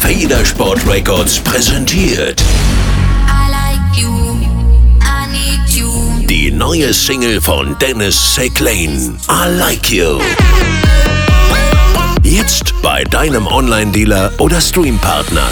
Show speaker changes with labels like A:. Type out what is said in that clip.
A: Federsport Records präsentiert
B: like you, you.
A: die neue Single von Dennis Seclane, I Like You. Jetzt bei deinem Online-Dealer oder Streampartner.